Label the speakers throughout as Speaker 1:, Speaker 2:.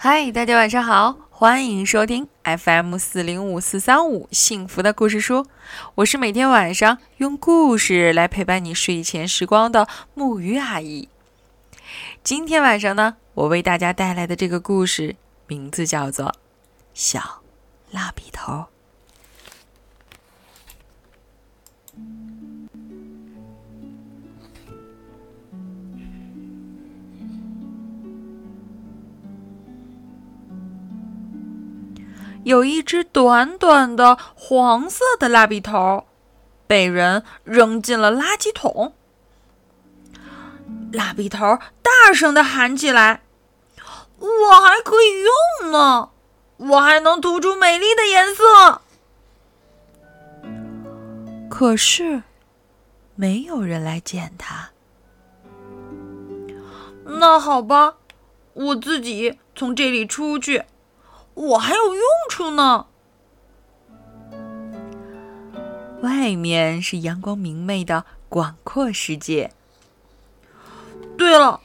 Speaker 1: 嗨，大家晚上好，欢迎收听 FM 四零五四三五幸福的故事书。我是每天晚上用故事来陪伴你睡前时光的木鱼阿姨。今天晚上呢，我为大家带来的这个故事名字叫做《小蜡笔头》。有一只短短的黄色的蜡笔头，被人扔进了垃圾桶。蜡笔头大声的喊起来：“我还可以用呢，我还能涂出美丽的颜色。”可是，没有人来捡它。那好吧，我自己从这里出去。我还有用处呢。外面是阳光明媚的广阔世界。对了，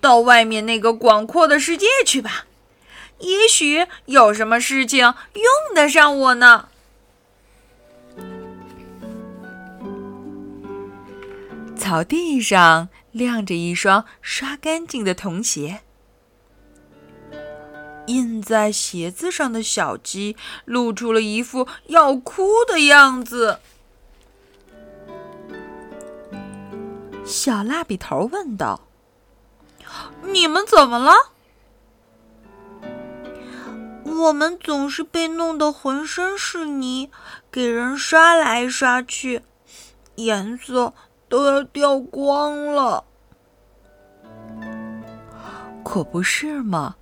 Speaker 1: 到外面那个广阔的世界去吧，也许有什么事情用得上我呢。草地上晾着一双刷干净的童鞋。印在鞋子上的小鸡露出了一副要哭的样子。小蜡笔头问道：“你们怎么了？”“
Speaker 2: 我们总是被弄得浑身是泥，给人刷来刷去，颜色都要掉光了。”“
Speaker 1: 可不是吗？”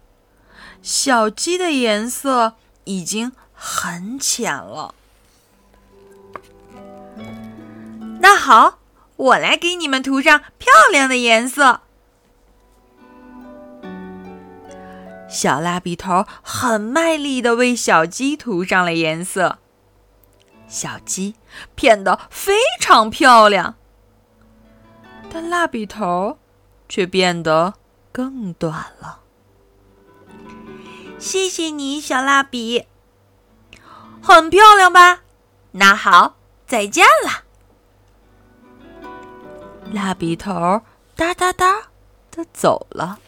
Speaker 1: 小鸡的颜色已经很浅了。那好，我来给你们涂上漂亮的颜色。小蜡笔头很卖力的为小鸡涂上了颜色，小鸡变得非常漂亮，但蜡笔头却变得更短了。
Speaker 2: 谢谢你，小蜡笔，
Speaker 1: 很漂亮吧？那好，再见了。蜡笔头哒哒哒的走了。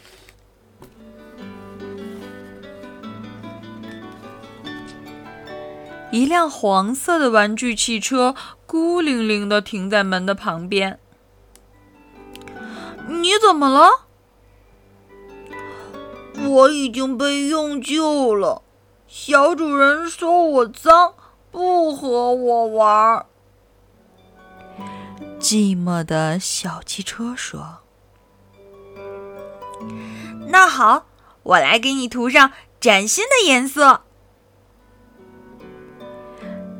Speaker 1: 一辆黄色的玩具汽车孤零零的停在门的旁边。你怎么了？
Speaker 2: 我已经被用旧了，小主人说我脏，不和我玩。
Speaker 1: 寂寞的小汽车说：“
Speaker 2: 那好，我来给你涂上崭新的颜色。”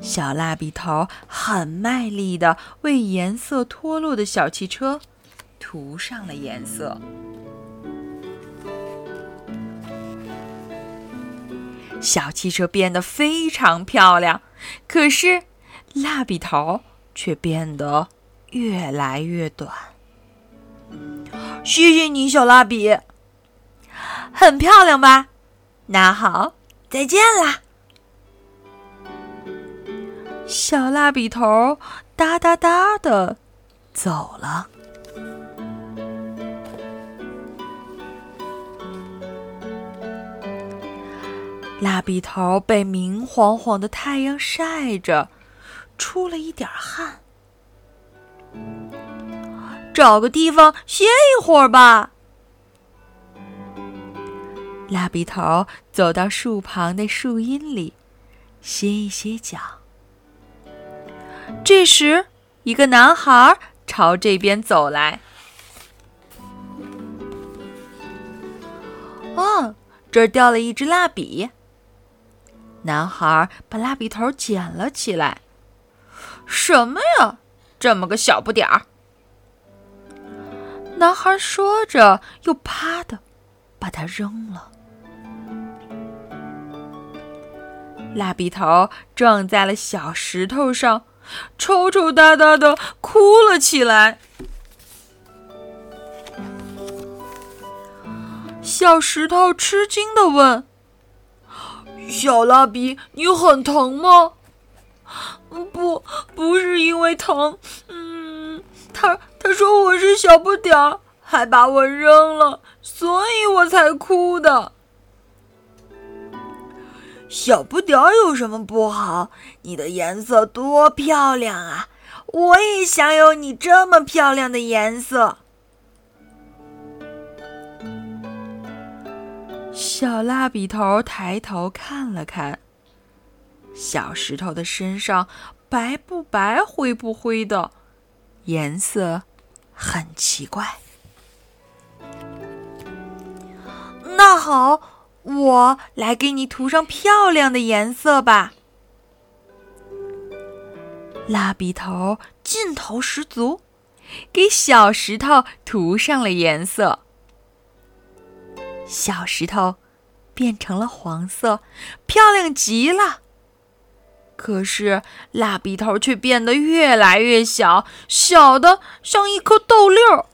Speaker 1: 小蜡笔头很卖力的为颜色脱落的小汽车涂上了颜色。小汽车变得非常漂亮，可是蜡笔头却变得越来越短。
Speaker 2: 谢谢你，小蜡笔，
Speaker 1: 很漂亮吧？那好，再见啦！小蜡笔头哒哒哒的走了。蜡笔头被明晃晃的太阳晒着，出了一点汗。找个地方歇一会儿吧。蜡笔头走到树旁的树荫里，歇一歇脚。这时，一个男孩朝这边走来。哦，这儿掉了一支蜡笔。男孩把蜡笔头捡了起来。什么呀，这么个小不点儿！男孩说着，又啪的把它扔了。蜡笔头撞在了小石头上，抽抽搭搭的哭了起来。小石头吃惊的问：“
Speaker 2: 小蜡笔，你很疼吗？”“不，不是因为疼。嗯，他他说我是小不点儿，还把我扔了，所以我才哭的。”“小不点儿有什么不好？你的颜色多漂亮啊！我也想有你这么漂亮的颜色。”
Speaker 1: 小蜡笔头抬头看了看，小石头的身上白不白、灰不灰的，颜色很奇怪。
Speaker 2: 那好，我来给你涂上漂亮的颜色吧。
Speaker 1: 蜡笔头劲头十足，给小石头涂上了颜色。小石头变成了黄色，漂亮极了。可是蜡笔头却变得越来越小，小的像一颗豆粒儿。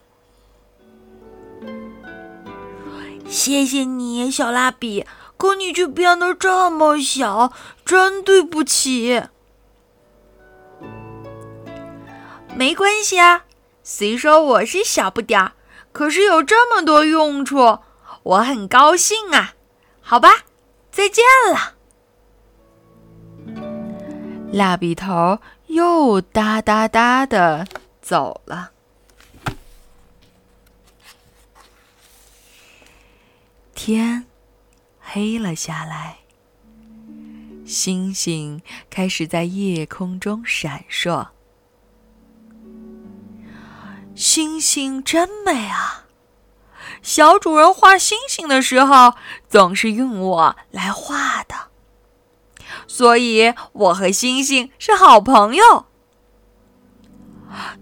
Speaker 2: 谢谢你，小蜡笔，可你却变得这么小，真对不起。
Speaker 1: 没关系啊，虽说我是小不点儿，可是有这么多用处。我很高兴啊，好吧，再见了。蜡笔头又哒哒哒的走了。天黑了下来，星星开始在夜空中闪烁。星星真美啊！小主人画星星的时候，总是用我来画的，所以我和星星是好朋友。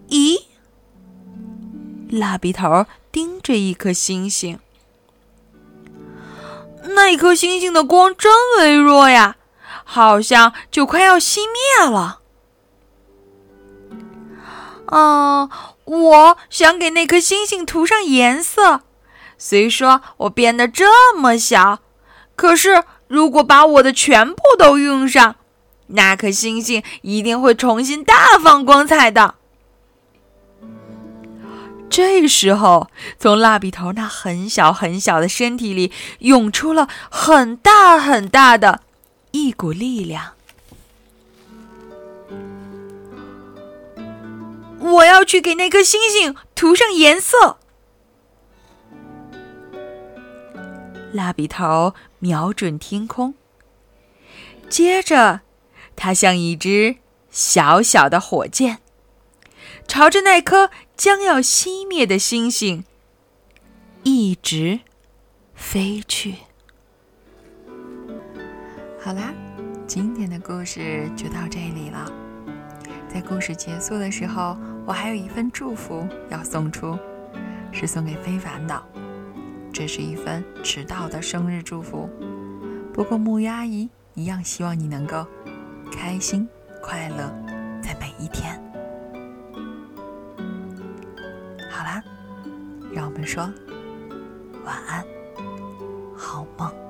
Speaker 1: 咦，蜡笔头盯着一颗星星，那颗星星的光真微弱呀，好像就快要熄灭了。嗯，我想给那颗星星涂上颜色。虽说我变得这么小，可是如果把我的全部都用上，那颗星星一定会重新大放光彩的。这时候，从蜡笔头那很小很小的身体里涌出了很大很大的一股力量。我要去给那颗星星涂上颜色。蜡笔头瞄准天空，接着，它像一只小小的火箭，朝着那颗将要熄灭的星星一直飞去。好啦，今天的故事就到这里了。在故事结束的时候，我还有一份祝福要送出，是送给非凡的。这是一份迟到的生日祝福，不过木鱼阿姨一样希望你能够开心快乐在每一天。好啦，让我们说晚安，好梦。